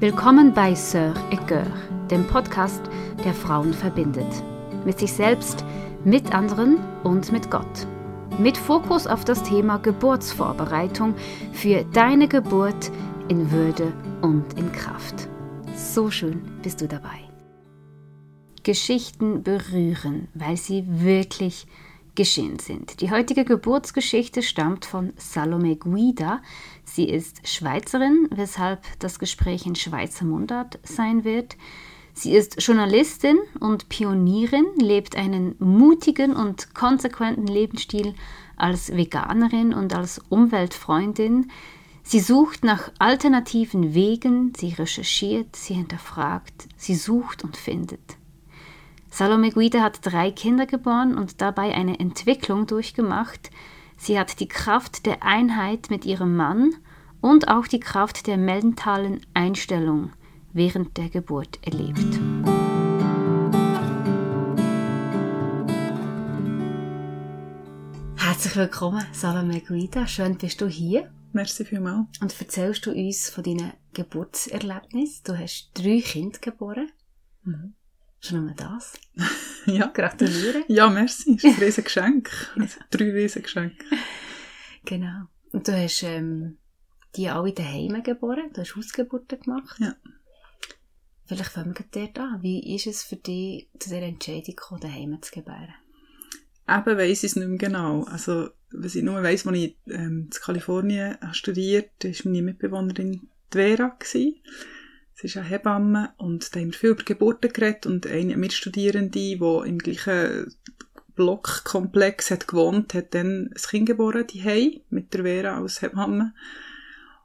Willkommen bei Sœur et Cœur, dem Podcast, der Frauen verbindet. Mit sich selbst, mit anderen und mit Gott. Mit Fokus auf das Thema Geburtsvorbereitung für deine Geburt in Würde und in Kraft. So schön bist du dabei. Geschichten berühren, weil sie wirklich geschehen sind. Die heutige Geburtsgeschichte stammt von Salome Guida. Sie ist Schweizerin, weshalb das Gespräch in Schweizer Mundart sein wird. Sie ist Journalistin und Pionierin, lebt einen mutigen und konsequenten Lebensstil als Veganerin und als Umweltfreundin. Sie sucht nach alternativen Wegen, sie recherchiert, sie hinterfragt, sie sucht und findet. Salome Guida hat drei Kinder geboren und dabei eine Entwicklung durchgemacht. Sie hat die Kraft der Einheit mit ihrem Mann und auch die Kraft der mentalen Einstellung während der Geburt erlebt. Herzlich willkommen, Salome Guida. Schön bist du hier. Merci vielmals. Und erzählst du uns von deinen Geburtserlebnissen? Du hast drei Kinder geboren. Mhm. Schon nur das? ja. Gratuliere. Ja, merci. Das ist ein riesen Geschenk. Drei riesen Geschenke. Genau. Und du hast ähm, die alle daheim geboren. Du hast Hausgeburten gemacht. Ja. Vielleicht fangen wir dort an. Wie ist es für dich, zu dieser Entscheidung gekommen, daheim zu gebären? Eben weiss ich es nicht mehr genau. Also, was ich nur weiss, als ich ähm, in Kalifornien studiert habe, war meine Mitbewohnerin die Vera. Gewesen. Sie ist eine Hebamme und da haben wir viel über Geburten geredet und eine Mitstudierende, die im gleichen Blockkomplex hat gewohnt, hat dann ein Kind geboren, die mit der Vera als Hebamme.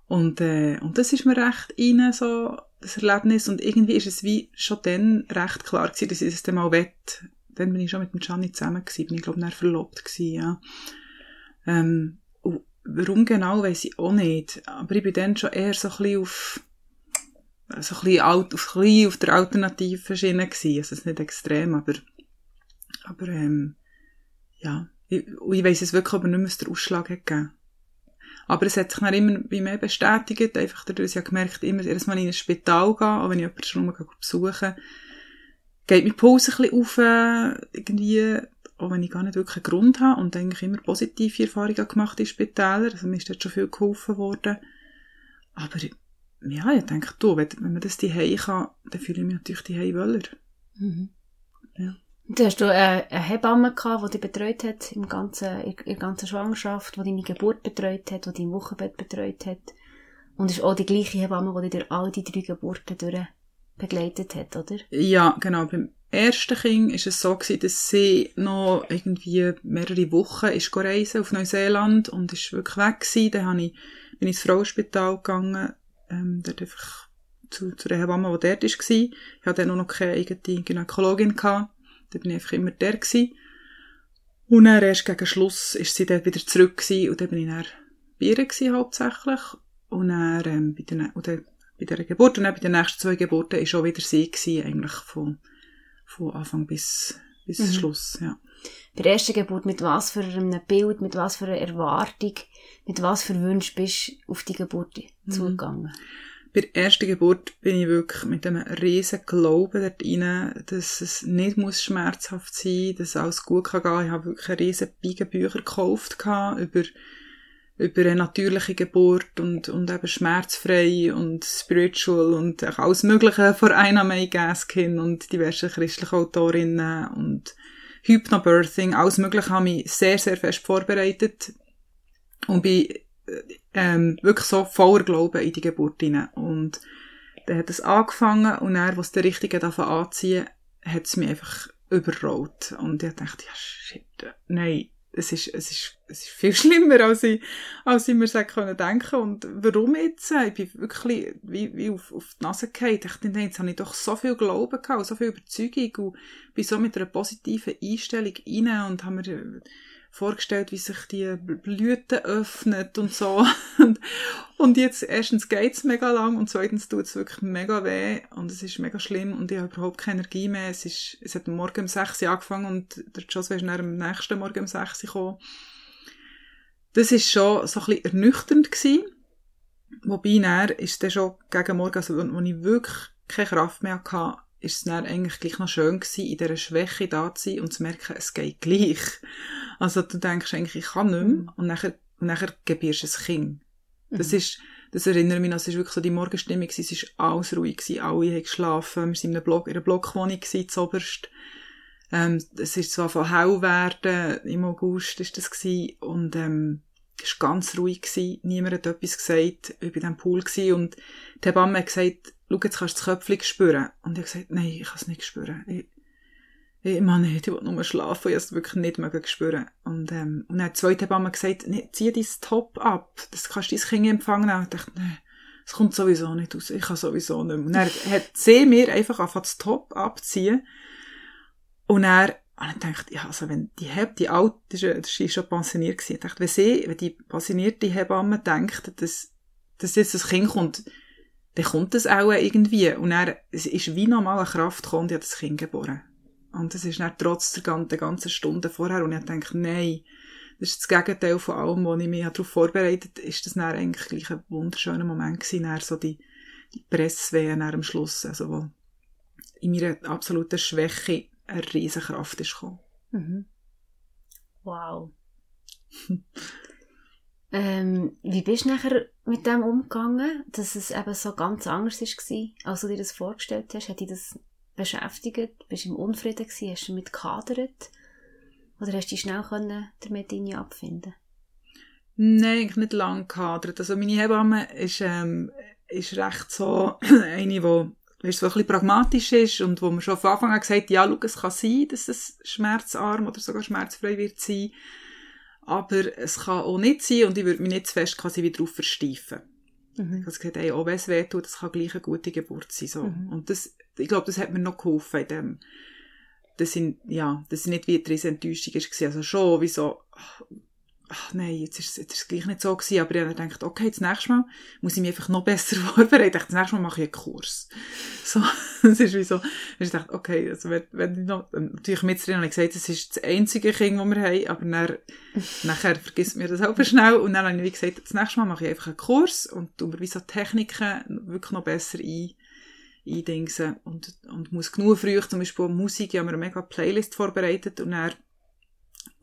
Und, äh, und das ist mir recht rein, so, das Erlebnis. Und irgendwie ist es wie schon dann recht klar gewesen, dass ich es dann mal wett. Dann bin ich schon mit dem Gianni zusammen gewesen, bin ich glaube ich verlobt gewesen, ja. Ähm, warum genau, weiß ich auch nicht. Aber ich bin dann schon eher so ein bisschen auf, so ein bisschen, alt, auf, ein bisschen auf der alternativen Schiene gewesen. Also, es ist nicht extrem, aber, aber, ähm, ja. Ich, ich weiss es wirklich aber nicht mehr, was der Ausschlag hat gegeben. Aber es hat sich dann immer bei mir bestätigt, einfach dadurch, ich habe gemerkt, immer jedes Mal in ein Spital gehen, auch wenn ich jemanden schon mal besuchen geht mein Puls ein bisschen auf, irgendwie, auch wenn ich gar nicht wirklich einen Grund habe und eigentlich immer positive Erfahrungen gemacht in Spitälern, also mir ist dort schon viel geholfen worden. Aber ja, ich denke, du, wenn, wenn man das die kann, dann fühle ich mich natürlich die wohler. Mhm. Ja. Du hast du eine, eine Hebamme gehabt, die dich betreut hat im ganzen, in der ganzen Schwangerschaft, die deine Geburt betreut hat, die dein Wochenbett betreut hat. Und ist auch die gleiche Hebamme, die dir all die drei Geburten durch begleitet hat, oder? Ja, genau. Beim ersten Kind war es so gewesen, dass sie noch irgendwie mehrere Wochen ist reisen auf Neuseeland und ist wirklich weg gewesen. Dann ich, bin ich ins Frauenspital gegangen, ähm, dort einfach zu, zu der Hebamme, die dort war. Ich hatte dann noch keine eigene Gynäkologin gehabt. Da bin ich einfach immer der gewesen. Und dann erst gegen Schluss ist sie dort wieder zurück gewesen, und dann bin ich dann bei ihr gewesen, hauptsächlich. Und dann, ähm, bei der, oder bei der Geburt und dann bei den nächsten zwei Geburten ist auch wieder sie gewesen, eigentlich von, von Anfang bis, bis mhm. Schluss, ja. Bei der ersten Geburt, mit was für einem Bild, mit was für einer Erwartung, mit was für Wünschen bist du auf die Geburt mhm. zugegangen? Bei der ersten Geburt bin ich wirklich mit einem riesen Glauben dort rein, dass es nicht muss schmerzhaft sein muss, dass alles gut kann gehen. Ich habe wirklich einen riesen Beigenbücher gekauft über, über eine natürliche Geburt und, und eben schmerzfrei und spiritual und auch alles Mögliche von einer May Gaskin und diverse christliche Autorinnen und Hypnobirthing, alles Mögliche habe ich sehr, sehr fest vorbereitet und bin ähm, wirklich so voller Glauben in die Geburt hinein. Und dann hat es angefangen und dann, was der Richtige davon anziehen, hat es mich einfach überrollt. Und ich dachte, ja, shit, nein, es ist, es ist, es ist viel schlimmer, als ich, als ich mir sagen können denken. Und warum jetzt? Ich bin wirklich wie, wie auf, auf die Nase gefallen. Ich dachte, jetzt habe ich doch so viel Glauben gehabt, so viel Überzeugung und bin so mit einer positiven Einstellung rein und habe mir vorgestellt, wie sich die Blüte öffnet und so. und jetzt erstens geht's mega lang und zweitens tut's wirklich mega weh und es ist mega schlimm und ich habe überhaupt keine Energie mehr. Es, ist, es hat morgen um 6 Uhr angefangen und der Joss ist dann am nächsten Morgen um 6 Uhr gekommen. Das ist schon so ein bisschen ernüchternd gewesen. Wobei, dann ist es schon gegen Morgen, also, als ich wirklich keine Kraft mehr hatte, ist es dann eigentlich gleich noch schön gewesen, in dieser Schwäche da zu sein und zu merken, es geht gleich. Also du denkst eigentlich, ich kann nicht mehr mhm. und nachher, und nachher gebierst du ein Kind. Das mhm. ist, das erinnert mich noch, es ist wirklich so die Morgenstimmung es war alles ruhig gewesen, alle haben geschlafen, wir waren in, einem Block, in einer Blockwohnung gewesen, zuoberst. Ähm, es ist zwar von hell werden, im August ist das gewesen, und, ähm, es war ganz ruhig gewesen, niemand hat etwas gesagt, ich war in diesem Pool gewesen, und die Hebamme hat gesagt, schau, jetzt kannst du das Köpfchen spüren. Und ich habe gesagt, nein, ich kann es nicht spüren. Ich, ich nicht, ich will nur schlafen, ich habe es wirklich nicht mehr spüren. Und, ähm, und dann hat die zweite Hebamme gesagt, nee, zieh dein Top ab, das kannst du dein Kind empfangen. Und ich dachte, nein, es kommt sowieso nicht aus, ich kann sowieso nicht mehr. Und dann hat sie mir einfach angefangen, das Top abziehen. Und er und ich dachte, ja, also wenn die Heb, die alte, das ist schon pensioniert gewesen, ich dachte, wenn sie, wenn die pensionierte Hebamme denkt, dass, dass jetzt das Kind kommt, dann kommt das auch irgendwie. Und er, es ist wie normal eine Kraft gekommen ich habe das Kind geboren. Und das ist dann trotz der ganzen Stunden vorher. Und ich denke, nein, das ist das Gegenteil von allem, wo ich mich darauf vorbereitet habe, ist das dann eigentlich gleich ein wunderschöner Moment gewesen, dann so die, die Presswehen am Schluss, also wo in meiner absoluten Schwäche eine riesige Kraft ist gekommen. Mhm. Wow. ähm, wie bist du nachher mit dem umgegangen, dass es eben so ganz anders war, als du dir das vorgestellt hast? Hat dich das beschäftigt? Bist du im Unfrieden gewesen? Hast du damit gehadert? Oder hast du dich schnell können damit abfinden Nein, eigentlich nicht lange gehadert. Also meine Hebamme ist, ähm, ist recht so eine, die so ein bisschen pragmatisch ist und wo man schon von Anfang an gesagt hat, ja, schau, es kann sein, dass es schmerzarm oder sogar schmerzfrei wird sein, aber es kann auch nicht sein und ich würde mich nicht zu fest quasi wieder darauf versteifen. Mhm. Ich habe gesagt, hey, auch wenn es wehtut, das kann gleich eine gute Geburt sein. So. Mhm. Und das, ich glaube, das hat mir noch geholfen in dem, das sind, ja, das sind nicht wie eine riesen Enttäuschung war. Also schon, wie so, ach nein, jetzt ist, jetzt ist es gleich nicht so gewesen, aber ich habe gedacht, okay, das nächste Mal muss ich mich einfach noch besser vorbereiten. Ich dachte, das nächste Mal mache ich einen Kurs. So, das ist wie so, ich dachte, okay, also wenn, wenn ich noch, natürlich mit drin habe ich gesagt, das ist das einzige Kind, das wir haben, aber dann, nachher vergisst mir das auch schnell und dann habe ich wie gesagt, das nächste Mal mache ich einfach einen Kurs und tue mir wie so Techniken wirklich noch besser ein, eindingsen und, und muss genug früh, zum Beispiel Musik, ich habe mir eine mega Playlist vorbereitet und dann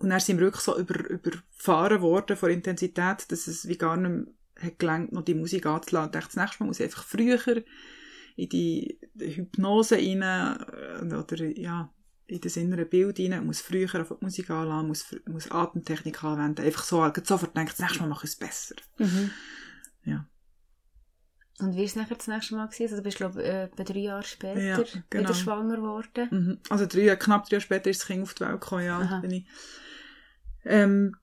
und dann sind wir wirklich so über, überfahren worden von Intensität, dass es wie gar nicht mehr hat gelangt, noch die Musik anzulassen. Ich dachte, das nächste Mal muss ich einfach früher in die Hypnose rein, äh, oder, ja, in das innere Bild rein, muss früher auf die Musik anlassen, muss, muss Atemtechnik anwenden. Einfach so, sofort denkt, das nächste Mal mache ich es besser. Mhm. Ja. Und wie war es nachher das nächste Mal? Gewesen? Also du bist, glaube ich, äh, drei Jahre später ja, genau. wieder schwanger geworden. Mhm. Also drei, knapp drei Jahre später ist das Kind auf die Welt gekommen, ja. Bin ich, ähm,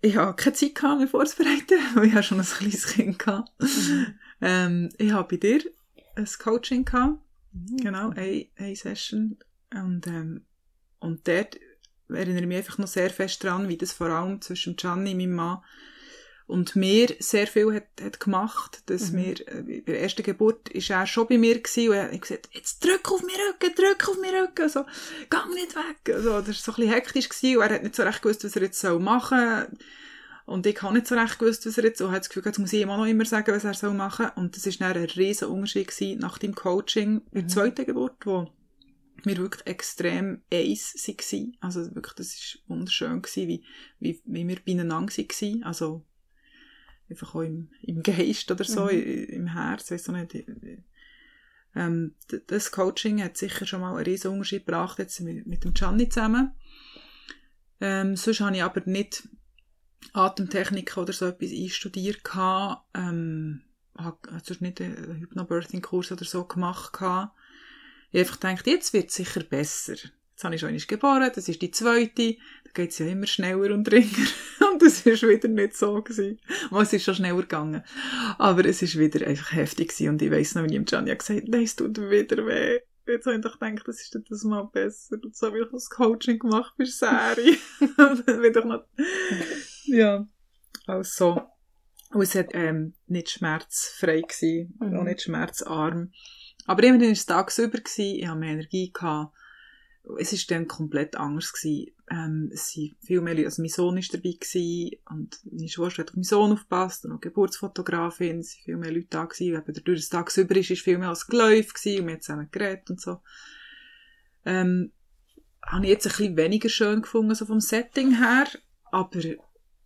ich habe keine Zeit gehabt, mich vorzubereiten, weil ich schon ein kleines Kind hatte. Mhm. Ähm, ich habe bei dir ein Coaching gehabt. Mhm. Genau, eine, eine Session. Und, ähm, und dort erinnere ich mich einfach noch sehr fest daran, wie das vor allem zwischen Gianni, meinem Mann, und mir sehr viel hat, hat gemacht, dass mhm. mir, äh, bei der ersten Geburt ist er schon bei mir gewesen und er hat gesagt, jetzt drück auf meinen Rücken, drück auf meinen Rücken, so, gang nicht weg, also, das war so ein bisschen hektisch gewesen und er hat nicht so recht gewusst, was er jetzt soll machen und ich habe nicht so recht gewusst, was er jetzt, und hat das Gefühl, jetzt muss ich ihm auch noch immer sagen, was er soll machen und das ist dann ein riesen Unterschied gewesen nach dem Coaching bei der mhm. zweiten Geburt, wo wir wirklich extrem eins waren. Also wirklich, das war wunderschön gewesen, wie, wie, wie wir beieinander waren. Also, einfach auch im, im Geist oder so, mhm. im Herz, weiss auch nicht. Ähm, das Coaching hat sicher schon mal einen riesen Unterschied gebracht, jetzt mit, mit dem Gianni zusammen. Ähm, sonst habe ich aber nicht Atemtechnik oder so etwas einstudiert gehabt, ähm, habe sonst nicht einen Hypnobirthing-Kurs oder so gemacht gehabt. Ich habe einfach gedacht, jetzt wird es sicher besser. Jetzt habe ich schon einmal geboren, das ist die zweite, da geht es ja immer schneller und ringer. Das war wieder nicht so gewesen. Es ist schon schneller gegangen. Aber es ist wieder einfach heftig gewesen. Und ich weiss noch, wie ich ihm Gianni gesagt habe, nein, es tut wieder weh. Jetzt habe ich doch gedacht, das ist das mal besser. Und so habe ich das Coaching gemacht für Serie. dann wieder noch, ja, also. Und es hat, ähm, nicht schmerzfrei gewesen, mhm. auch nicht schmerzarm. Aber immerhin war es tagsüber gewesen, ich hatte mehr Energie gehabt es ist dann komplett anders gewesen. Ähm, es sind viel mehr Leute, also mein Sohn ist dabei gewesen und meine Schwester hat auf meinen Sohn aufgepasst und auch Geburtsfotografin, es sind viel mehr Leute da gewesen, eben der durch das Tag über ist, ist viel mehr als geläuft gewesen und wir haben zusammen geredet und so. Ähm, habe ich jetzt ein bisschen weniger schön gefunden, so vom Setting her, aber,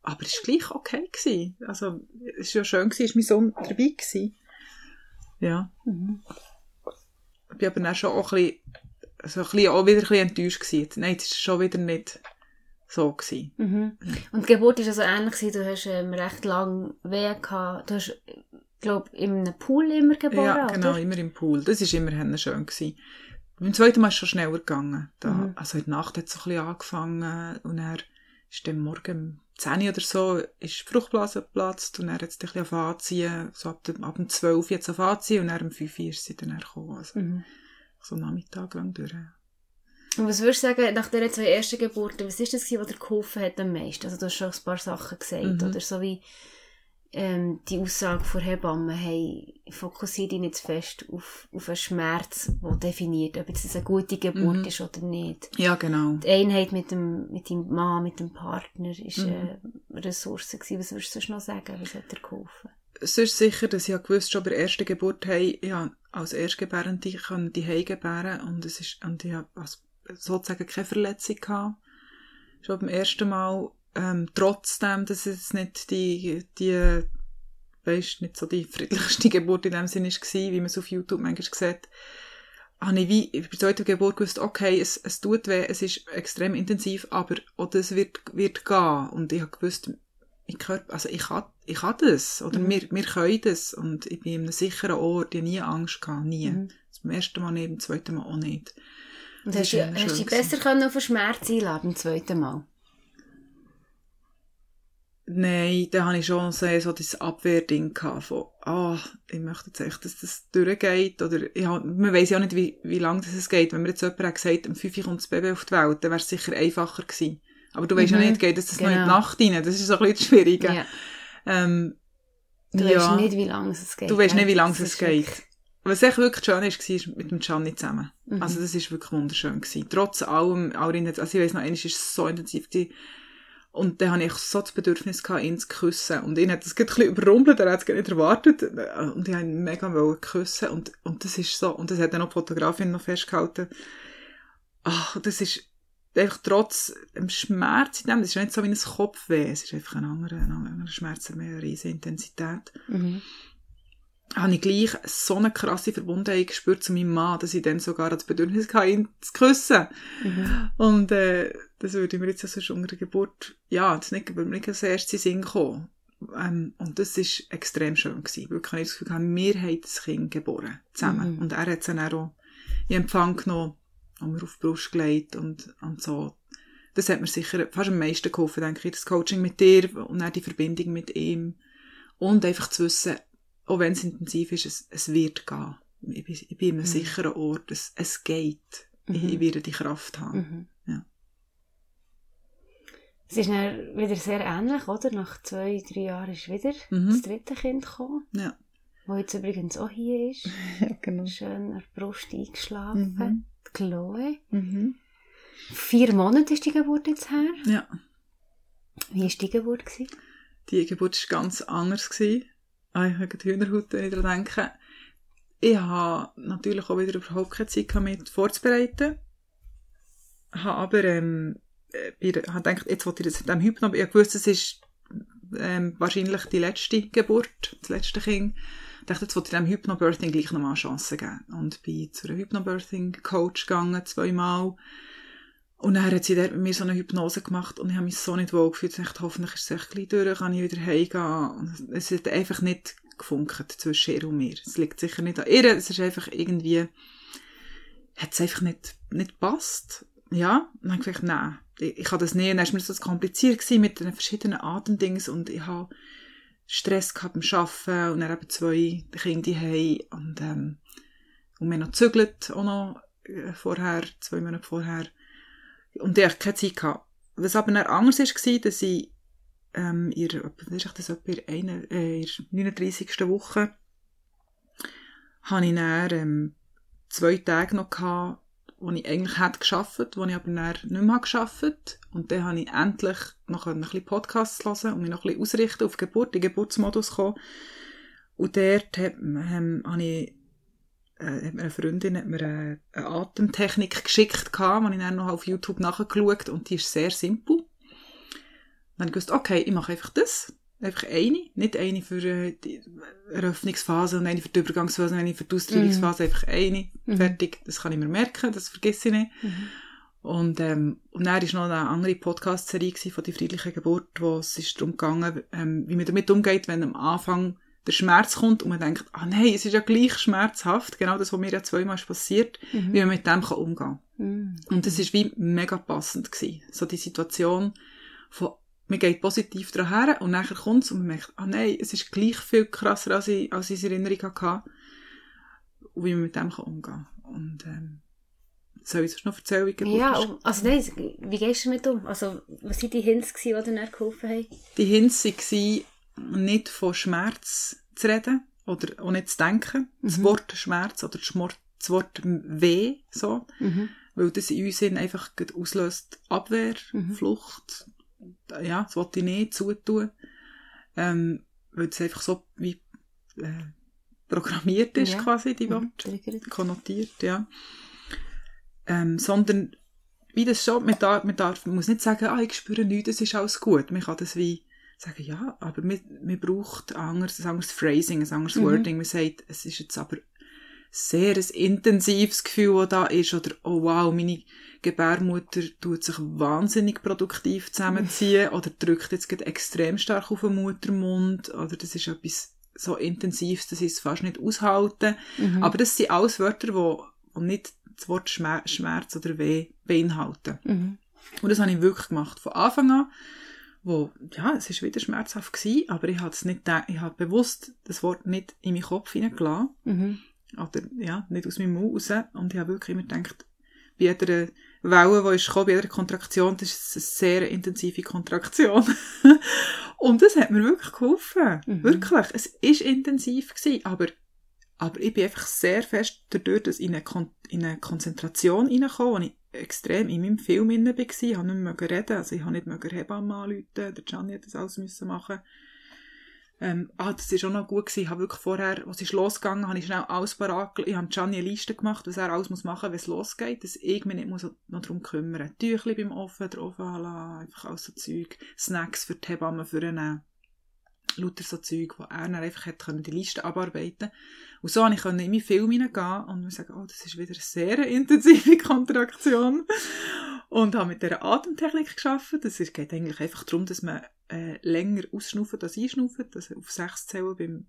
aber es war gleich okay gewesen. Also, es war ja schön gewesen, ist mein Sohn dabei gewesen. Ja. Mhm. Ich bin aber dann schon auch ein bisschen also ein bisschen, auch wieder ein bisschen enttäuscht gewesen. Nein, das war schon wieder nicht so. Gewesen. Mhm. Und die Geburt war also ähnlich gewesen. Du hast ähm, recht lange Weh gehabt. Du hast, glaube in einem Pool immer geboren, Ja, genau, oder? immer im Pool. Das war immer schön. Gewesen. Beim zweiten Mal ist es schon schneller gegangen. Da, mhm. Also der Nacht hat es so ein bisschen angefangen und er ist dann morgen um 10 oder so ist die Fruchtblase geplatzt und er hat es ein bisschen anziehen, so ab dem, ab dem 12 jetzt anziehen und dann um 5 Uhr ist sie dann gekommen. Also. Mhm so Nachmittag lang durch. Und was würdest du sagen, nach diesen zwei ersten Geburten, was ist das, was dir geholfen hat am meisten? Also du hast schon ein paar Sachen gesagt, mhm. oder so wie ähm, die Aussage von Hebammen, hey, fokussiere dich nicht zu fest auf, auf einen Schmerz, der definiert, ob es eine gute Geburt mhm. ist oder nicht. Ja, genau. Die Einheit mit dem, mit dem Mann, mit dem Partner ist mhm. eine Ressource gewesen. Was würdest du sonst noch sagen? Was hat dir geholfen? Ist sicher, dass ich gewusst schon bei der ersten Geburt, hey, ja, als Erstgebärende können die gebären und es ist, und ich habe sozusagen keine Verletzung gehabt. Schon beim ersten Mal, ähm, trotzdem, dass es nicht die, die, weisst, nicht so die friedlichste Geburt in dem Sinne war, wie man es auf YouTube manchmal sieht, habe ich wie bei der zweiten Geburt gewusst, okay, es, es tut weh, es ist extrem intensiv, aber auch das wird, wird gehen. Und ich habe gewusst, ich, Körper, also ich habe ich kann das, oder mhm. wir, wir können das, und ich bin in einem sicheren Ort, ich habe nie Angst gehabt, nie. Mhm. Das erste Mal nicht, beim zweiten Mal auch nicht. Und hast, du, hast du dich besser können auf den Schmerz einladen beim zweiten Mal? Nein, da habe ich schon so, so das Abwehrding gehabt von, ah, oh, ich möchte jetzt echt, dass das durchgeht, oder, ja, man weiss ja auch nicht, wie, wie lange das geht. Wenn mir jetzt jemand hat gesagt, um 5 Uhr kommt das Baby auf die Welt, dann wäre es sicher einfacher gewesen. Aber du weißt mhm. ja nicht, geht das genau. noch in die genau. Nacht rein? Das ist so ein bisschen schwierig. Ja. Ähm, du ja. weißt nicht, wie lange es geht. Du weißt nicht, wie lange es geht. Was echt wirklich schön ist, war mit dem Gianni zusammen. Mhm. Also das war wirklich wunderschön. Gewesen. Trotz allem, also ich weiss noch, eines ist so intensiv gewesen. Und dann hatte ich so das Bedürfnis, gehabt, ihn zu küssen. Und ihn hat das ein bisschen überrumpelt, er hat es gar nicht erwartet. Und ich wollte ihn mega küssen. Und, und das ist so, und das hat dann auch die Fotografin noch festgehalten. Ach, das ist, einfach trotz dem Schmerz in dem, das ist nicht so wie ein Kopfweh, es ist einfach ein anderer, ein anderer Schmerz, eine riesige Intensität. Mhm. Habe ich gleich so eine krasse Verbundenheit gespürt zu meinem Mann, dass ich dann sogar das Bedürfnis hatte, ihn zu küssen. Mhm. Und äh, das würde mir jetzt also unter der Geburt, ja, das nicht, würde mir nicht als erstes Sinn kommen. Ähm, und das war extrem schön gewesen. Wirklich, ich das Gefühl, wir haben das Kind geboren, zusammen. Mhm. Und er hat es dann auch in Empfang genommen haben wir auf die Brust gelegt und, und so. Das hat mir sicher fast am meisten geholfen, denke ich, das Coaching mit dir und auch die Verbindung mit ihm. Und einfach zu wissen, auch wenn es intensiv ist, es, es wird gehen. Ich bin, ich bin in einem mhm. sicheren Ort, es, es geht. Mhm. Ich, ich, werde die Kraft haben. Mhm. Ja. Es ist dann wieder sehr ähnlich, oder? Nach zwei, drei Jahren ist wieder mhm. das dritte Kind gekommen. Ja. Wo jetzt übrigens auch hier ist. ja, genau. Schön an der Brust eingeschlafen. Chloe. Mhm. Vier Monate ist die Geburt jetzt her. Ja. Wie war die Geburt? Gewesen? Die Geburt war ganz anders. Gewesen. Ah, ich habe die Hühnerhaut wieder denken. Ich habe natürlich auch wieder überhaupt keine Zeit mich vorzubereiten. Ich habe aber ähm, ich äh, habe gedacht, jetzt wollte ich das mit dem Hypno... Ich wusste, es ist ähm, wahrscheinlich die letzte Geburt, das letzte Kind dachte, jetzt wollte ich dem Hypnobirthing gleich nochmal eine Chance geben. Und bin zu einem Hypnobirthing-Coach gegangen, zweimal. Und dann hat sie dort mit mir so eine Hypnose gemacht und ich habe mich so nicht wohl gefühlt. Ich dachte, hoffentlich ist es echt gleich durch, kann ich wieder heimgehen. Es hat einfach nicht gefunkt zwischen ihr und mir. Es liegt sicher nicht an ihr, es ist einfach irgendwie, hat es einfach nicht, nicht gepasst. Ja, und dann habe ich gedacht, nein, ich, ich kann das nicht. Und dann war mir das kompliziert mit den verschiedenen Atemdings und ich habe Stress gehabt beim Arbeiten und dann eben zwei Kinder haben und, ähm, und wir noch gezügelt, auch noch äh, vorher, zwei Monate vorher. Und ich hatte keine Zeit gehabt. Was aber dann anders war, dass ich ähm, ihr, was ist das, etwa in der äh, 39. Woche, habe ich dann ähm, zwei Tage noch gehabt, wo ich eigentlich hätte geschafft, wo ich aber nicht mehr geschafft Und dann habe ich endlich noch ein bisschen Podcasts hören und mich noch ein bisschen ausrichten auf Geburt, in Geburtsmodus kommen. Und dort hat, habe ich, äh, mir eine Freundin hat mir eine, Atemtechnik geschickt, die ich dann noch auf YouTube nachgeschaut und die ist sehr simpel. Dann habe ich gewusst, okay, ich mache einfach das. Einfach eine. Nicht eine für äh, die Eröffnungsphase und eine für die Übergangsphase und eine für die Austrahlungsphase. Mhm. Einfach eine. Mhm. Fertig. Das kann ich mir merken, das vergesse ich nicht. Mhm. Und, ähm, und dann war noch eine andere Podcast-Serie von «Die friedliche Geburt», wo es ist darum gegangen, ähm, wie man damit umgeht, wenn am Anfang der Schmerz kommt und man denkt, ah nein, es ist ja gleich schmerzhaft, genau das, was mir ja zweimal passiert, mhm. wie man mit dem kann umgehen kann. Mhm. Und das ist wie mega passend gewesen. So die Situation von man geht positiv daran her und nachher kommt es und man merkt, ah nein, es ist gleich viel krasser, als ich, als ich in Erinnerung hatte. Und wie man mit dem kann umgehen kann. Und, ähm, soll ich es noch erzählen, wie Ja, also nein, wie gehst du damit um? Also, was waren die Hints, die dir dann geholfen haben? Die Hints waren, nicht von Schmerz zu reden oder auch nicht zu denken. Mhm. Das Wort Schmerz oder das Wort Weh, so. Mhm. Weil das in uns einfach auslöst Abwehr, mhm. Flucht, ja, das wollte ich nicht zutun, ähm, weil es einfach so wie äh, programmiert ist, ja. quasi, die Worte, mhm. konnotiert, ja. Ähm, sondern wie das schon, man darf, man darf, man muss nicht sagen, ah, ich spüre nichts, es ist alles gut. Man kann das wie sagen, ja, aber man, man braucht ein anderes, ein anderes Phrasing, ein anderes mhm. Wording. Man sagt, es ist jetzt aber sehr ein intensives Gefühl, das da ist, oder, oh wow, meine Gebärmutter tut sich wahnsinnig produktiv zusammenziehen, oder drückt jetzt extrem stark auf den Muttermund, oder das ist etwas so Intensives, dass ich es fast nicht aushalte. Mhm. Aber das sind alles Wörter, die, die nicht das Wort Schmerz oder Weh beinhalten. Mhm. Und das habe ich wirklich gemacht, von Anfang an wo, ja, es war wieder schmerzhaft gewesen, aber ich habe es nicht, ich habe bewusst das Wort nicht in meinen Kopf hineingelassen. Mhm. Oder, ja, nicht aus meinem Mund raus. Und ich habe wirklich immer gedacht, bei jeder Welle, die ist gekommen, bei jeder Kontraktion, das ist eine sehr intensive Kontraktion. und das hat mir wirklich geholfen. Mhm. Wirklich. Es war intensiv gewesen, aber, aber ich bin einfach sehr fest dadurch, dass in eine, Kon in eine Konzentration reingekommen, wo ich extrem in meinem Film inne war. Ich konnte nicht mehr reden, also ich konnte nicht mehr Hebamme anrufen, der Gianni hat das alles müssen machen ähm, ah, das war auch noch gut gewesen. Ich habe wirklich vorher, als es losgegangen habe ich schnell alles parat, ich habe Gianni eine Liste gemacht, was er alles machen muss, wenn es losgeht, dass ich mich nicht muss noch darum kümmern muss. Tüchli beim Ofen, der Ofen lassen, einfach alles so Zeug, Snacks für die Hebamme für einen, lauter so Zeug, wo er dann einfach hat können, die Liste abarbeiten Und so konnte ich in meinen Film hineingehen und mir sagen, oh, das ist wieder eine sehr intensive Kontraktion und habe mit dieser Atemtechnik geschafft. Das geht eigentlich einfach darum, dass man äh, länger ausschnaufen als einschnaufen. Also auf sechs Zellen beim,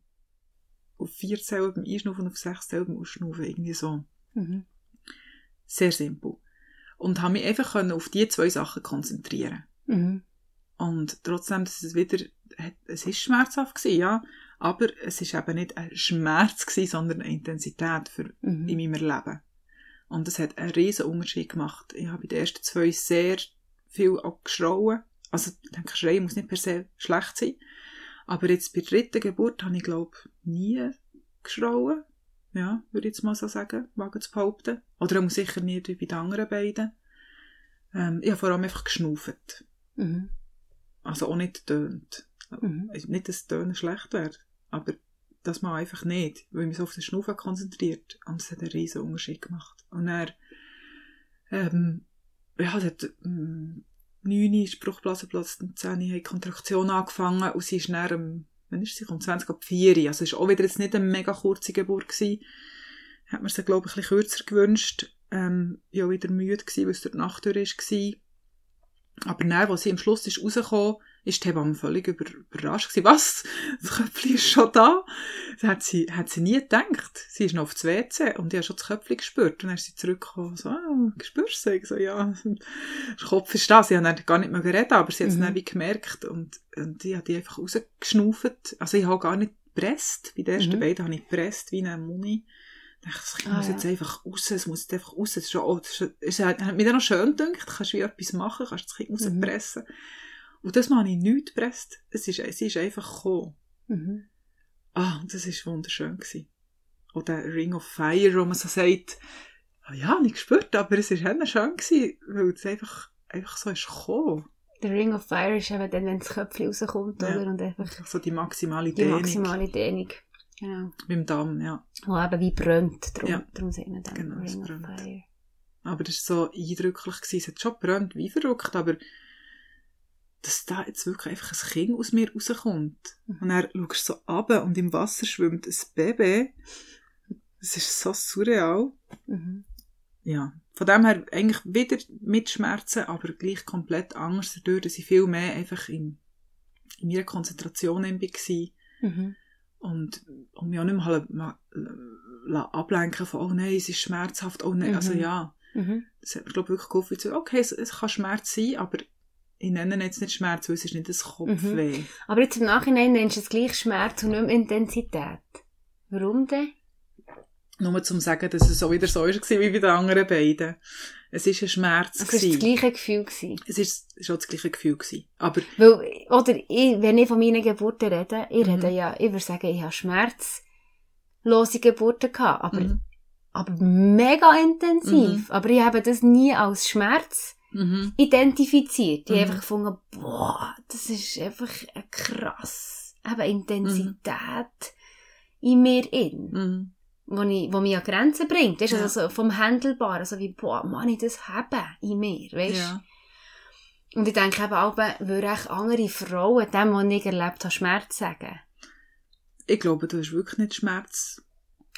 auf vier Zellen beim Einschnaufen und auf sechs Zellen beim Ausschnaufen. Irgendwie so. Mhm. Sehr simpel. Und habe mich einfach können auf diese zwei Sachen konzentrieren. Mhm. Und trotzdem, dass es wieder, es ist schmerzhaft gewesen, ja. Aber es ist eben nicht ein Schmerz gewesen, sondern eine Intensität für, mhm. in meinem Leben. Und das hat einen riesen Unterschied gemacht. Ich habe bei den ersten zwei sehr viel geschrauen. Also, ich denke, Schreien muss nicht per se schlecht sein. Aber jetzt bei der dritten Geburt habe ich, glaube nie geschrauen. Ja, würde ich jetzt mal so sagen, wage zu behaupten. Oder auch sicher nicht wie bei den anderen beiden. Ähm, ich habe vor allem einfach geschnauft. Mhm. Also auch nicht tönt. Mhm. Nicht, dass Tönen schlecht wäre, aber das mal einfach nicht, weil ich mich so auf den Schnaufen konzentriert. Und es hat einen riesen Unterschied gemacht. Und er, ähm, ja, hat, ähm, 9 Spruchblasenplatz, 10 hat Kontraktion angefangen und sie ist dann, um, wann ist sie? Um 20 ab 4. Also es war auch wieder jetzt nicht eine mega kurze Geburt gewesen. Hat man sie, glaube ich, ein bisschen kürzer gewünscht. Ähm, ich war wieder müde gewesen, weil es durch die Nacht durch war. Aber dann, als sie am Schluss ist rausgekommen, ist die Hebamme völlig über, überrascht gewesen. Was? Das Köpfchen ist schon da? Das hat sie, hat sie nie gedacht. Sie ist noch auf das WC und ich habe schon das Köpfchen gespürt. Und dann ist sie zurückgekommen, so, ah, spürst du? Ich so, ja, der Kopf ist da. Sie hat gar nicht mehr geredet, aber sie hat es mhm. wie gemerkt und, und ich habe die einfach rausgeschnauft. Also ich habe gar nicht gepresst. Bei den ersten mhm. beiden habe ich gepresst, wie eine Muni. Ich dachte, das Kind ah, muss jetzt einfach raus, es muss jetzt einfach raus. Es, ist schon, oh, es, ist, es hat mir dann noch schön gedacht, kannst du wie etwas machen, kannst das Kind mhm. Und das habe ich nicht gepresst. Es ist, es ist einfach gekommen. Mhm. Ah, das war wunderschön. Gewesen. Oder Ring of Fire, wo man so sagt, Ah ja, ich gespürt, aber es war schön, gewesen, weil es einfach, einfach so ist gekommen. Der Ring of Fire ist eben dann, wenn das Köpfchen rauskommt, Ja. oder? Und einfach So die maximale die Dehnung. maximale Dehnung. Genau. Beim Damm, ja. Wo eben wie brennt. Darum, Ja. darum sagt man dann Genau, es Ring of brennt. Fire. Aber das war so eindrücklich. Gewesen. Es hat schon gebrannt, wie verrückt, aber dass da jetzt wirklich einfach ein Kind aus mir rauskommt. Mhm. Und dann schaust so runter und im Wasser schwimmt ein Baby. Das ist so surreal. Mhm. Ja. Von dem her eigentlich wieder mit Schmerzen, aber gleich komplett anders dadurch, dass ich viel mehr einfach in, in meiner Konzentration war. Mhm. Und, und mich auch nicht mehr ma- la- ablenken von, oh nein, es ist schmerzhaft, oh nein, Mhm. also ja. Mhm. Das hat mir, glaube ich, wirklich geholfen, zu okay, es, es kann Schmerz sein, aber ich nenne ihn jetzt nicht Schmerz, weil es ist nicht das Kopfweh. Aber jetzt im Nachhinein nennst du es gleich Schmerz und nicht mehr Intensität. Warum denn? Nur zum sagen, dass es so wieder so ist wie bei den anderen beiden. Es ist ein Schmerz. Es war das gleiche Gefühl. Gewesen. Es ist, es ist auch das gleiche Gefühl gewesen. Aber, Weil, oder, ich, wenn ich von meinen Geburten rede, ich Mhm. rede ja, ich würde sagen, ich habe schmerzlose Geburten gehabt, aber, mhm. aber mega intensiv. Aber ich habe das nie als Schmerz Mhm. identifiziert. Habe Mhm. einfach gefunden, boah, das ist einfach eine krass, eben Intensität in mir in, Mhm. wo, ich, wo mich an Grenzen bringt. Weißt, Ja. also so vom Handelbaren, so wie, boah, kann ich das haben in mir, weißt? Ja. Und ich denke eben auch, würde ich andere Frauen dem, was ich erlebt habe, Schmerz sagen. Ich glaube, du hast wirklich nicht Schmerz.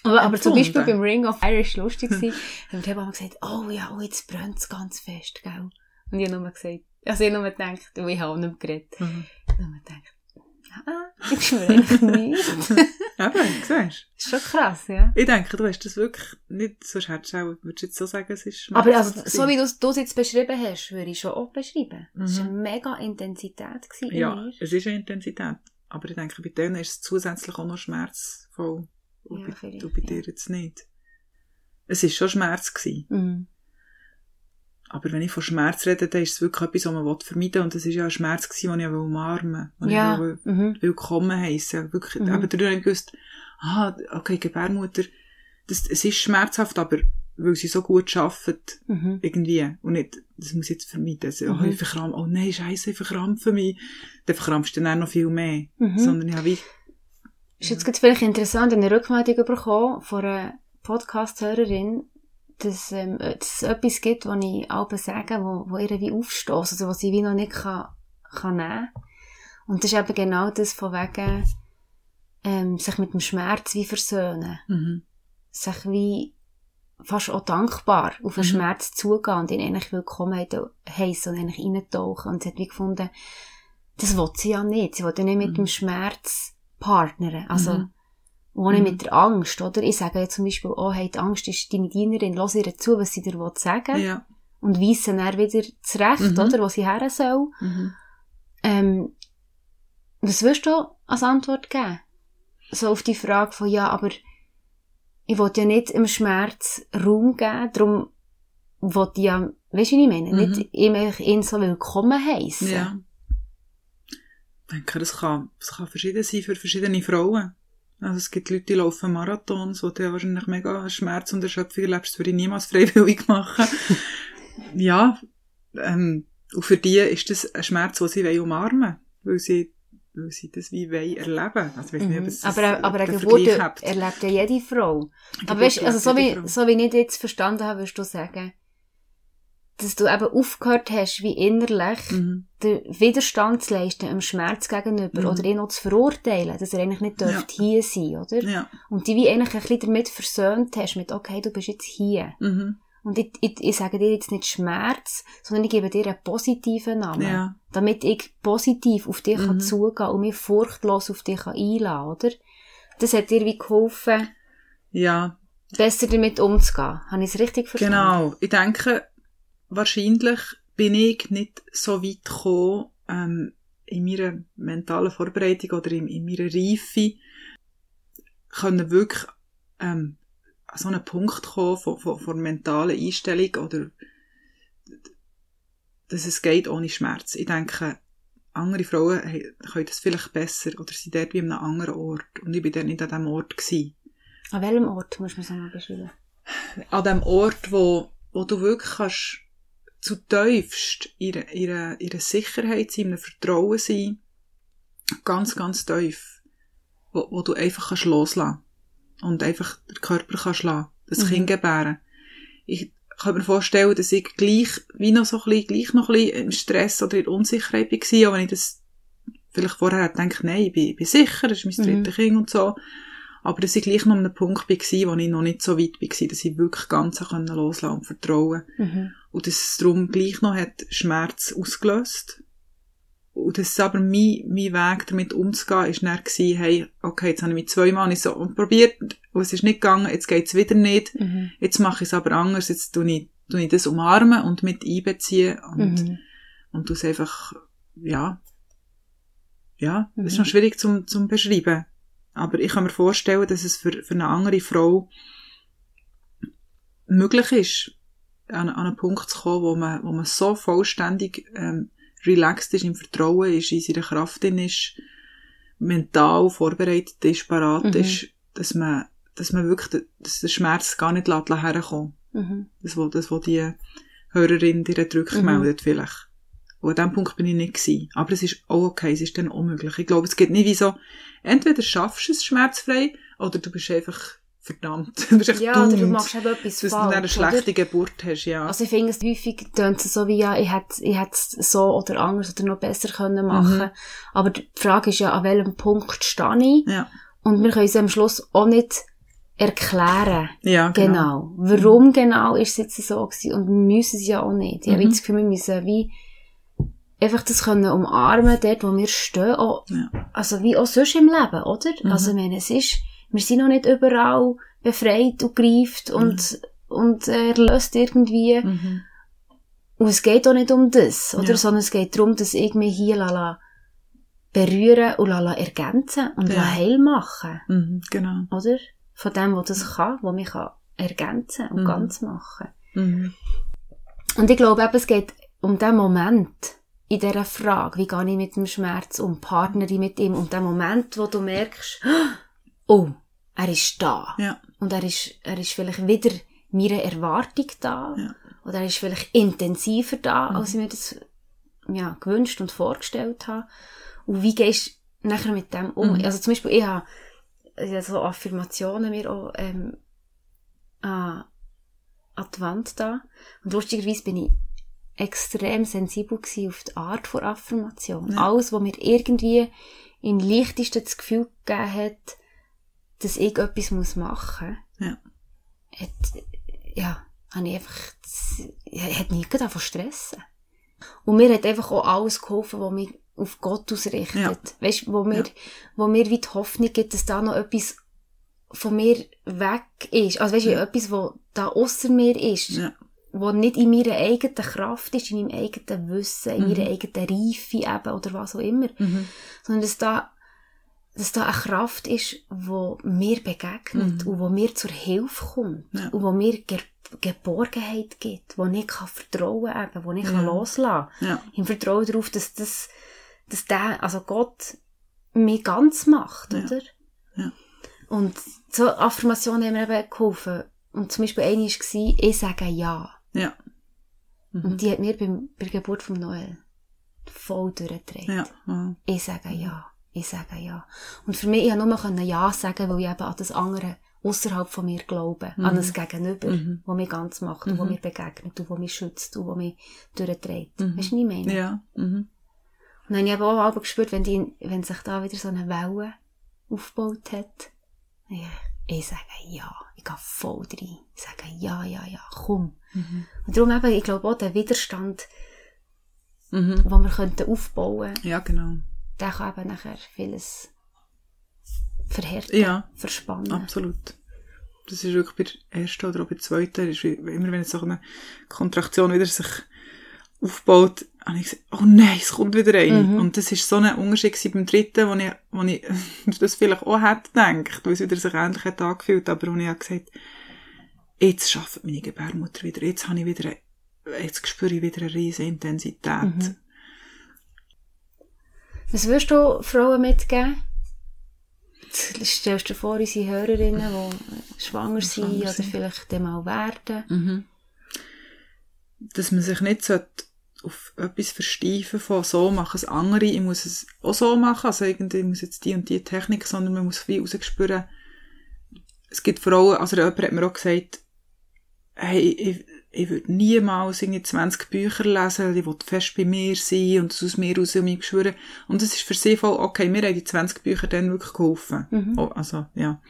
Aber, aber zum. Beispiel beim Ring of Fire war lustig. Und haben immer gesagt, oh ja, oh, jetzt brennt es ganz fest, gell? Und ich habe nur gesagt, also ich habe nur gedacht, oh, ich habe nicht geredet. Mhm. Ich habe nur gedacht, ah, ich spüre eigentlich nichts. Eben, siehst du? Das ist schon krass, ja. Ich denke, du hast das wirklich nicht, sonst hättest du auch, würdest du jetzt so sagen, es ist. Aber also, so wie du es du jetzt beschrieben hast, würde ich schon auch beschreiben. Es war Mhm. eine mega Intensität gewesen in Ja, mir. es ist eine Intensität. Aber ich denke, bei denen ist es zusätzlich auch noch schmerzvoll. Und, Ja, bei, vielleicht, und bei dir jetzt nicht. Es ist schon Schmerz gewesen. Mhm. Aber wenn ich von Schmerz rede, dann ist es wirklich etwas, was man vermeiden will. Und es ist ja ein Schmerz gewesen, den ich umarmen will. Den Ja. ich will Mhm. willkommen heissen. Wirklich, Mhm. eben dadurch habe ich gewusst, ah, okay, Gebärmutter, das, es ist schmerzhaft, aber weil sie so gut arbeitet, Mhm. irgendwie. Und nicht, das muss ich jetzt vermeiden. Also, Mhm. oh, ich verkrampfe, oh nein, scheiße, ich verkrampfe mich. Dann verkrampfst du dann auch noch viel mehr. Mhm. Sondern ich habe Ist jetzt gerade vielleicht interessant, eine Rückmeldung bekommen von einer Podcast-Hörerin, dass, ähm, dass es etwas gibt, was ich alle sage, wo, wo ihr wie aufstößt, also was sie wie noch nicht kann, kann nehmen. Und das ist eben genau das von wegen, ähm, sich mit dem Schmerz wie versöhnen. mhm. Sich wie fast auch dankbar auf den Mhm. Schmerz zugehen und ihn eigentlich willkommen heissen und eigentlich reintauchen. Und sie hat wie gefunden, das will sie ja nicht. Sie will ja nicht mit Mhm. dem Schmerz partnern. Also, Mhm. ohne Mhm. mit der Angst, oder? Ich sage ja zum Beispiel, oh, hey, die Angst ist deine Dienerin, lass ihr zu, was sie dir will sagen ja. und weisse dann wieder zurecht, Mhm. oder, wo sie her soll. Mhm. Ähm, was würdest du als Antwort geben? So auf die Frage von, ja, aber ich will ja nicht im Schmerz Raum geben, darum will ich ja, weißt du, wie ich meine? Mhm. Nicht immer ihn so willkommen heissen. Ja. Ich denke, das kann, das kann verschieden sein für verschiedene Frauen. Also es gibt Leute, die laufen Marathons, wo du ja wahrscheinlich mega Schmerz und Erschöpfung erlebst, das würde ich niemals freiwillig machen. ja, ähm, und für die ist das ein Schmerz, den sie wollen umarmen weil sie, weil sie das wie wollen erleben. Also, ich weiss nicht, ob Mhm. es Aber, aber eine Geburt erlebt ja jede Frau. Aber weißt, also so wie, Frau. so wie ich jetzt verstanden habe, würdest du sagen, dass du eben aufgehört hast, wie innerlich Mhm. den Widerstand zu leisten, dem Schmerz gegenüber, Mhm. oder ihn noch zu verurteilen, dass er eigentlich nicht dürfte hier sein, oder? Ja. Und die wie eigentlich ein bisschen damit versöhnt hast, mit, okay, du bist jetzt hier. Mhm. Und ich, ich, ich sage dir jetzt nicht Schmerz, sondern ich gebe dir einen positiven Namen. Ja. Damit ich positiv auf dich Mhm. kann zugehen und mich furchtlos auf dich kann einladen, oder? Das hat dir wie geholfen, Ja, besser damit umzugehen. Habe ich es richtig verstanden? Genau. Ich denke, wahrscheinlich bin ich nicht so weit gekommen, ähm, in meiner mentalen Vorbereitung oder in, in meiner Reife, können wirklich, ähm, an so einen Punkt kommen von, von, von mentalen Einstellung oder, dass es geht ohne Schmerz. Ich denke, andere Frauen können das vielleicht besser oder sind dort wie an einem anderen Ort. Und ich bin dort nicht an diesem Ort gewesen. An welchem Ort muss man es mal beschreiben? an dem Ort, wo, wo du wirklich kannst zu tiefst in ihrer, ihrer Sicherheit sein, in einem Vertrauen sein, ganz, ganz tief, wo, wo du einfach kannst loslassen und einfach den Körper kannst lassen, das mhm. Kind gebären. Ich kann mir vorstellen, dass ich gleich, wie noch so ein bisschen, gleich noch ein bisschen im Stress oder in Unsicherheit war, auch wenn ich das vielleicht vorher gedacht nein, ich bin, ich bin sicher, das ist mein drittes mhm. Kind und so. Aber dass ich gleich noch an einem Punkt war, wo ich noch nicht so weit war, dass ich wirklich ganz loslassen und vertrauen mhm. Und dass es darum gleich noch hat Schmerz ausgelöst. Und dass aber mein, mein Weg damit umzugehen, ist dann gewesen, hey, okay, jetzt habe ich mich zweimal nicht so probiert, und es ist nicht gegangen, jetzt geht es wieder nicht, mhm. jetzt mache ich es aber anders, jetzt tue ich, tue ich das umarmen und mit einbeziehen und, mhm. und es einfach, ja, ja, das ist noch mhm. schwierig zum, zum beschreiben. Aber ich kann mir vorstellen, dass es für, für eine andere Frau möglich ist, an, an einen Punkt zu kommen, wo man, wo man so vollständig ähm, relaxed ist, im Vertrauen ist, in seiner Kraft drin ist, mental vorbereitet ist, parat mhm. ist, dass man, dass man wirklich, dass der Schmerz gar nicht herkommt. Mhm. Das, wo, das, wo die Hörerin direkt rückmeldet, mhm. vielleicht. Und an dem Punkt bin ich nicht gewesen. Aber es ist auch okay, es ist dann unmöglich. Ich glaube, es geht nicht wie so, entweder schaffst du es schmerzfrei, oder du bist einfach verdammt. Du bist echt ja, oder du machst eben etwas falsch. Dass du eine schlechte oder? Geburt hast, ja. Also ich finde es häufig tönt es so wie, ja, ich hätte, ich hätte es so oder anders oder noch besser können machen. Mhm. Aber die Frage ist ja, an welchem Punkt stehe ich? Ja. Und wir können es am Schluss auch nicht erklären. Ja, genau. genau. Warum genau ist es jetzt so gewesen? Und wir müssen es ja auch nicht. Ich mhm. habe das Gefühl, wir müssen wie einfach das können umarmen, dort, wo wir stehen, auch, ja. also wie auch sonst im Leben, oder? Mhm. Also, ich meine, es ist, wir sind noch nicht überall befreit und greift und, mhm. und erlöst irgendwie. Mhm. Und es geht auch nicht um das, oder? Ja. Sondern es geht darum, dass ich mich hier lala berühren und lala ergänzen und ja. heil machen. Mhm, genau. Oder? Von dem, was das kann, was mich kann ergänzen und mhm. ganz machen. Mhm. Und ich glaube eben, es geht um den Moment, in dieser Frage, wie gehe ich mit dem Schmerz um, partnere ich mit ihm, und der Moment, wo du merkst, oh, er ist da. Ja. Und er ist, er ist vielleicht wieder meiner Erwartung da. Ja. Oder er ist vielleicht intensiver da, mhm. als ich mir das ja, gewünscht und vorgestellt habe. Und wie gehst du nachher mit dem um? Mhm. Also zum Beispiel, ich habe ja, so Affirmationen mir auch ähm, an, an die Wand da. Und lustigerweise bin ich extrem sensibel auf die Art von Affirmation. Ja. Alles, was mir irgendwie im leichtesten das Gefühl gegeben hat, dass ich etwas muss machen muss, ja. hat, ja, habe ich einfach, hat mich davon stressen. Und mir hat einfach auch alles geholfen, was mich auf Gott ausrichtet. Ja. Weißt, wo mir, ja. wo mir wie die Hoffnung gibt, dass da noch etwas von mir weg ist. Also weißt du, ja. etwas, was da außer mir ist. Ja wo nicht in meiner eigenen Kraft ist, in meinem eigenen Wissen, in mhm. meiner eigenen Reife eben, oder was auch immer. Mhm. Sondern dass da, dass da eine Kraft ist, wo mir begegnet mhm. und wo mir zur Hilfe kommt ja. und wo mir Ge Geborgenheit gibt, wo ich kann vertrauen eben, wo ich ja. kann loslassen kann. Ja. Im Vertrauen darauf, dass das, dass der, also Gott mich ganz macht, ja. oder? Ja. Und so Affirmationen haben mir eben geholfen. Und zum Beispiel eine war, ich sage ja. Ja. Mhm. Und die hat mir beim, bei der Geburt von Noel voll durchgetragen. Ja. Mhm. Ich sage ja. Ich sage ja. Und für mich, ich konnte nur Ja sagen, weil ich eben an das andere außerhalb von mir glaube. Mhm. An das Gegenüber, mhm. das mich ganz macht mhm. das mir begegnet und das mich schützt und das mich durchträgt. Mhm. Weißt du, was ich meine? Ja. Mhm. Und dann habe ich auch gespürt, wenn, die, wenn sich da wieder so eine Welle aufgebaut hat, ja, ich sage ja. Ich gehe voll rein. Ich sage ja, ja, ja, komm. Mhm. Und darum eben, ich glaube auch, der Widerstand, mhm. den wir könnten aufbauen könnten, ja, genau. Der kann eben nachher vieles verhärten, ja, verspannen. absolut. Das ist wirklich bei der ersten oder auch bei der zweiten, ist wie, immer wenn so eine Kontraktion wieder sich aufgebaut, habe ich gesagt, oh nein, es kommt wieder rein. Mhm. Und das ist so ein Unterschied beim dritten, wo ich, wo ich das vielleicht auch hätte gedacht, weil es wieder sich ähnlich hat angefühlt, aber wo ich habe gesagt, jetzt schafft meine Gebärmutter wieder, jetzt habe ich wieder, jetzt spüre ich wieder eine riesige Intensität. Mhm. Was würdest du Frauen mitgeben? stellst du vor, unsere Hörerinnen, die schwanger sind Schwanger oder sind. vielleicht dann mal werden. Mhm. Dass man sich nicht auf etwas versteifen von so machen es andere, ich muss es auch so machen, also irgendwie muss jetzt die und die Technik, sondern man muss wie rausspüren, es gibt Frauen, also jemand hat mir auch gesagt, hey, ich, ich würde niemals irgendwie 20 Bücher lesen, ich will fest bei mir sein und es aus mir raus mich schwören. Und es ist für sie voll okay, mir haben die 20 Bücher dann wirklich geholfen. Mhm. Oh, also, ja.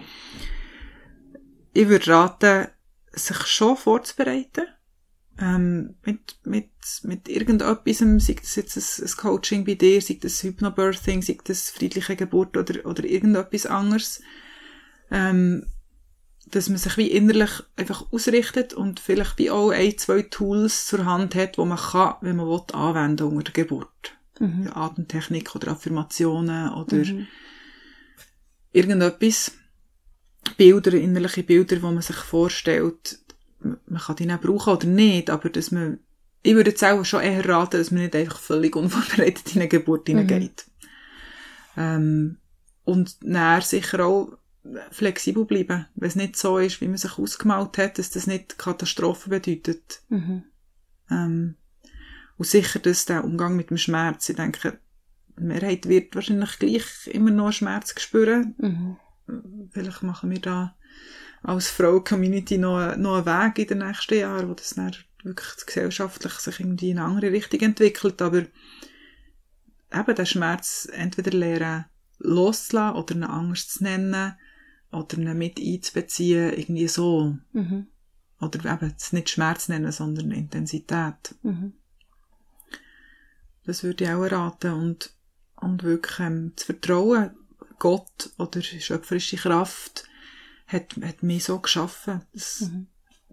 Ich würde raten, sich schon vorzubereiten. Ähm, mit, mit, mit irgendetwas, sei das jetzt ein, ein Coaching bei dir, sei das Hypnobirthing, sei das friedliche Geburt oder, oder irgendetwas anderes. Ähm, dass man sich wie innerlich einfach ausrichtet und vielleicht wie auch ein, zwei Tools zur Hand hat, wo man kann, wenn man will, anwenden unter der Geburt. Mhm. Ja, Atemtechnik oder Affirmationen oder Mhm. irgendetwas. Bilder, innerliche Bilder, wo man sich vorstellt, man kann die dann brauchen oder nicht, aber dass man, ich würde jetzt auch schon eher raten, dass man nicht einfach völlig unvorbereitet in eine Geburt hineingeht. Ähm, und näher sicher auch flexibel bleiben, wenn es nicht so ist, wie man sich ausgemalt hat, dass das nicht Katastrophe bedeutet. Mhm. Ähm, und sicher, dass der Umgang mit dem Schmerz, ich denke, die Mehrheit wird wahrscheinlich gleich immer noch Schmerz spüren. Mhm. Vielleicht machen wir da als Frau-Community noch, noch einen Weg in den nächsten Jahren, wo das dann wirklich gesellschaftlich sich irgendwie in eine andere Richtung entwickelt. Aber eben den Schmerz entweder lernen loszulassen oder ihn anders zu nennen oder ihn mit einzubeziehen, irgendwie so. Mhm. Oder eben es nicht Schmerz nennen, sondern Intensität. Mhm. Das würde ich auch raten. Und, und wirklich ähm, zu vertrauen, Gott oder schöpferische Kraft hat, hat mich so geschaffen, dass Mhm.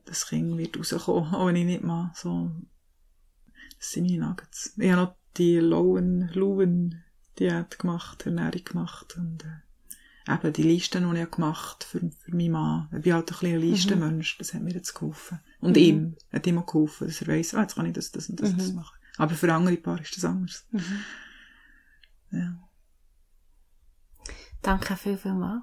das Kind wird rauskommen, auch wenn ich nicht mal so... Das sind meine Nuggets. Ich habe noch die Lowen, Lowen Diät gemacht, Ernährung gemacht und äh, eben die Listen, die ich gemacht habe für, für meinen Mann. Ich bin halt ein bisschen ein Listenmensch, das hat mir jetzt geholfen. Und Mhm. ihm hat ihm auch geholfen, dass er weiss, ah, jetzt kann ich das, das und das, Mhm. das machen. Aber für andere Paar ist das anders. Mhm. Ja. Danke viel, viel mal.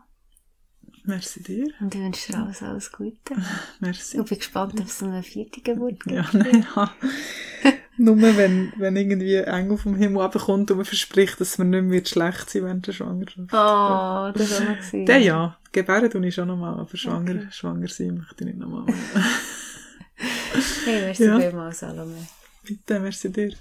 Merci dir. Und ich wünsche dir alles, alles Gute. Merci. Ich bin gespannt, ob es noch eine vierte Geburt. Ja, nein, ja. Nur wenn, wenn irgendwie ein Engel vom Himmel abkommt und man verspricht, dass man nicht mehr schlecht sein während der Schwangerschaft. Oh, das war noch gewesen. Der ja, gebären tue ich schon nochmal, aber schwanger, Okay. schwanger sein möchte ich nicht nochmal. Hey, merci Ja. vielmals, Salome. Bitte, merci dir.